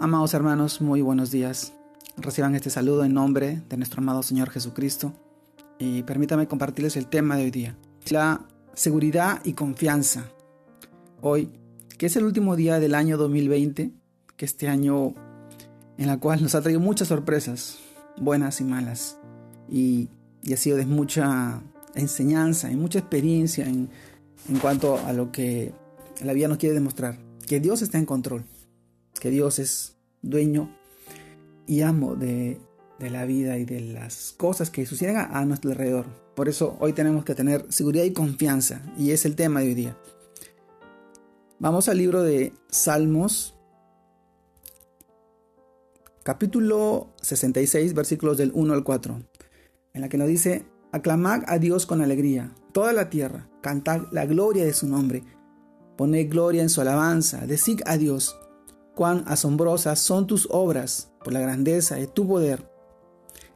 Amados hermanos, muy buenos días. Reciban este saludo en nombre de nuestro amado Señor Jesucristo y permítame compartirles el tema de hoy día, la seguridad y confianza. Hoy, que es el último día del año 2020, que este año en la cual nos ha traído muchas sorpresas, buenas y malas, y, ha sido de mucha enseñanza y mucha experiencia en, en cuanto a lo que la vida nos quiere demostrar, que Dios está en control que Dios es dueño y amo de, la vida y de las cosas que suceden a, nuestro alrededor. Por eso hoy tenemos que tener seguridad y confianza, y es el tema de hoy día. Vamos al libro de Salmos, capítulo 66, versículos del 1 al 4, en la que nos dice, aclamad a Dios con alegría, toda la tierra, cantad la gloria de su nombre, poned gloria en su alabanza, decid a Dios, cuán asombrosas son tus obras por la grandeza de tu poder.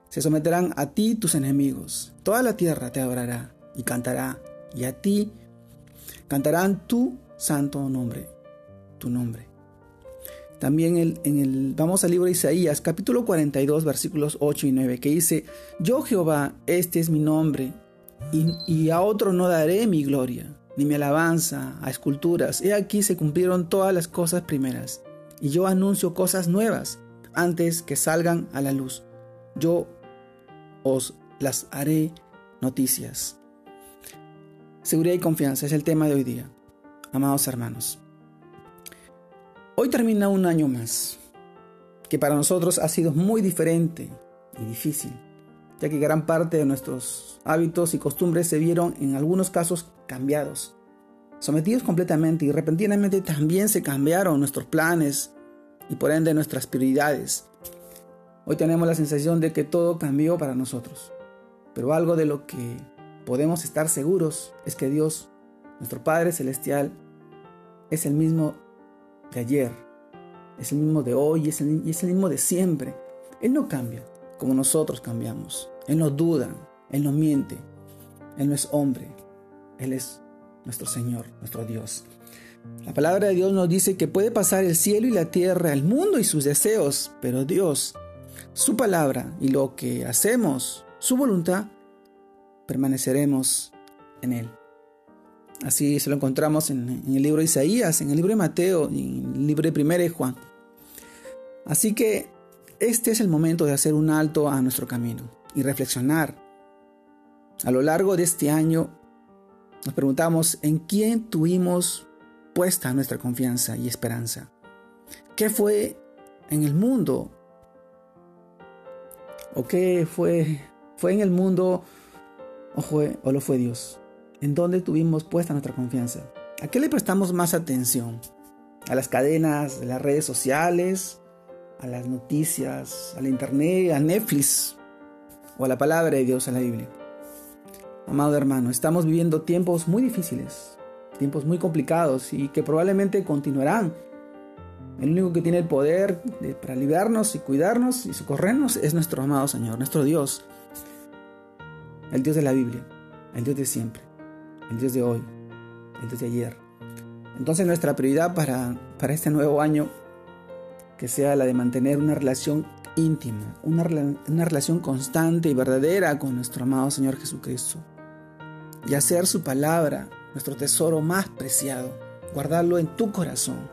Se someterán a ti tus enemigos. Toda la tierra te adorará y cantará, y a ti cantarán tu santo nombre, tu nombre. También en el, vamos al libro de Isaías, capítulo 42, versículos 8 y 9, que dice, Yo Jehová, este es mi nombre, y, y a otro no daré mi gloria, ni mi alabanza a esculturas. He aquí se cumplieron todas las cosas primeras y yo anuncio cosas nuevas antes que salgan a la luz. Yo os las haré noticias. Seguridad y confianza es el tema de hoy día, amados hermanos. Hoy termina un año más, que para nosotros ha sido muy diferente y difícil, ya que gran parte de nuestros hábitos y costumbres se vieron en algunos casos cambiados sometidos completamente y repentinamente también se cambiaron nuestros planes y por ende nuestras prioridades. Hoy tenemos la sensación de que todo cambió para nosotros, pero algo de lo que podemos estar seguros es que Dios, nuestro Padre Celestial, es el mismo de ayer, es el mismo de hoy y es el, es el mismo de siempre. Él no cambia como nosotros cambiamos. Él no duda, Él no miente, Él no es hombre, Él es nuestro Señor, nuestro Dios. La palabra de Dios nos dice que puede pasar el cielo y la tierra, el mundo y sus deseos, pero Dios, su palabra y lo que hacemos, su voluntad, permaneceremos en Él. Así se lo encontramos en, el libro de Isaías, en el libro de Mateo y en el libro de Primera Juan. Así que este es el momento de hacer un alto a nuestro camino y reflexionar. A lo largo de este año nos preguntamos en quién tuvimos puesta nuestra confianza y esperanza. ¿Qué fue en el mundo? ¿O qué fue, fue en el mundo o, fue, o lo fue Dios? ¿En dónde tuvimos puesta nuestra confianza? ¿A qué le prestamos más atención? ¿A las cadenas de las redes sociales? ¿A las noticias? ¿A la internet? ¿A Netflix? ¿O a la palabra de Dios, a la Biblia? Amado hermano, estamos viviendo tiempos muy difíciles, tiempos muy complicados y que probablemente continuarán. El único que tiene el poder para liberarnos y cuidarnos y socorrernos es nuestro amado Señor, nuestro Dios. El Dios de la Biblia, el Dios de siempre, el Dios de hoy, el Dios de ayer. Entonces nuestra prioridad para, para este nuevo año que sea la de mantener una relación íntima, una, una relación constante y verdadera con nuestro amado Señor Jesucristo y hacer su palabra nuestro tesoro más preciado, guardarlo en tu corazón,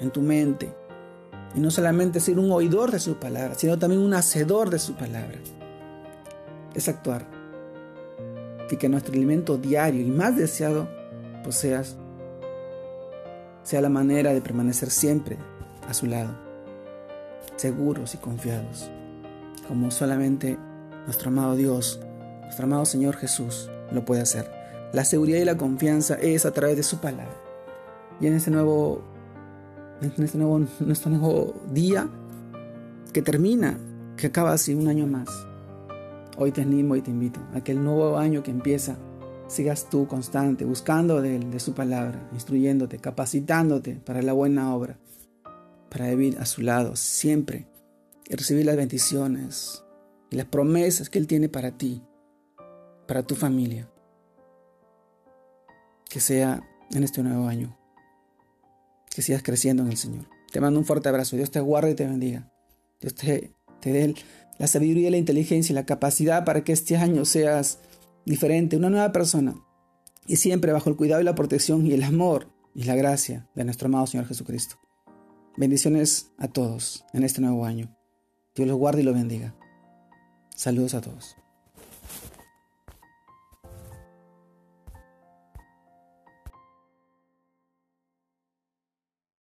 en tu mente, y no solamente ser un oidor de su palabra, sino también un hacedor de su palabra. Es actuar. Y que nuestro alimento diario y más deseado pues seas, sea la manera de permanecer siempre a su lado, seguros y confiados, como solamente nuestro amado Dios, nuestro amado Señor Jesús lo puede hacer. La seguridad y la confianza es a través de su palabra. Y en este nuevo, en este nuevo, nuestro nuevo día que termina, que acaba así un año más, hoy te animo y te invito a que el nuevo año que empieza sigas tú constante, buscando de de su palabra, instruyéndote, capacitándote para la buena obra, para vivir a su lado siempre y recibir las bendiciones y las promesas que Él tiene para ti para tu familia. Que sea en este nuevo año. Que sigas creciendo en el Señor. Te mando un fuerte abrazo. Dios te guarde y te bendiga. Dios te, te dé la sabiduría, la inteligencia y la capacidad para que este año seas diferente, una nueva persona. Y siempre bajo el cuidado y la protección y el amor y la gracia de nuestro amado Señor Jesucristo. Bendiciones a todos en este nuevo año. Dios los guarde y los bendiga. Saludos a todos.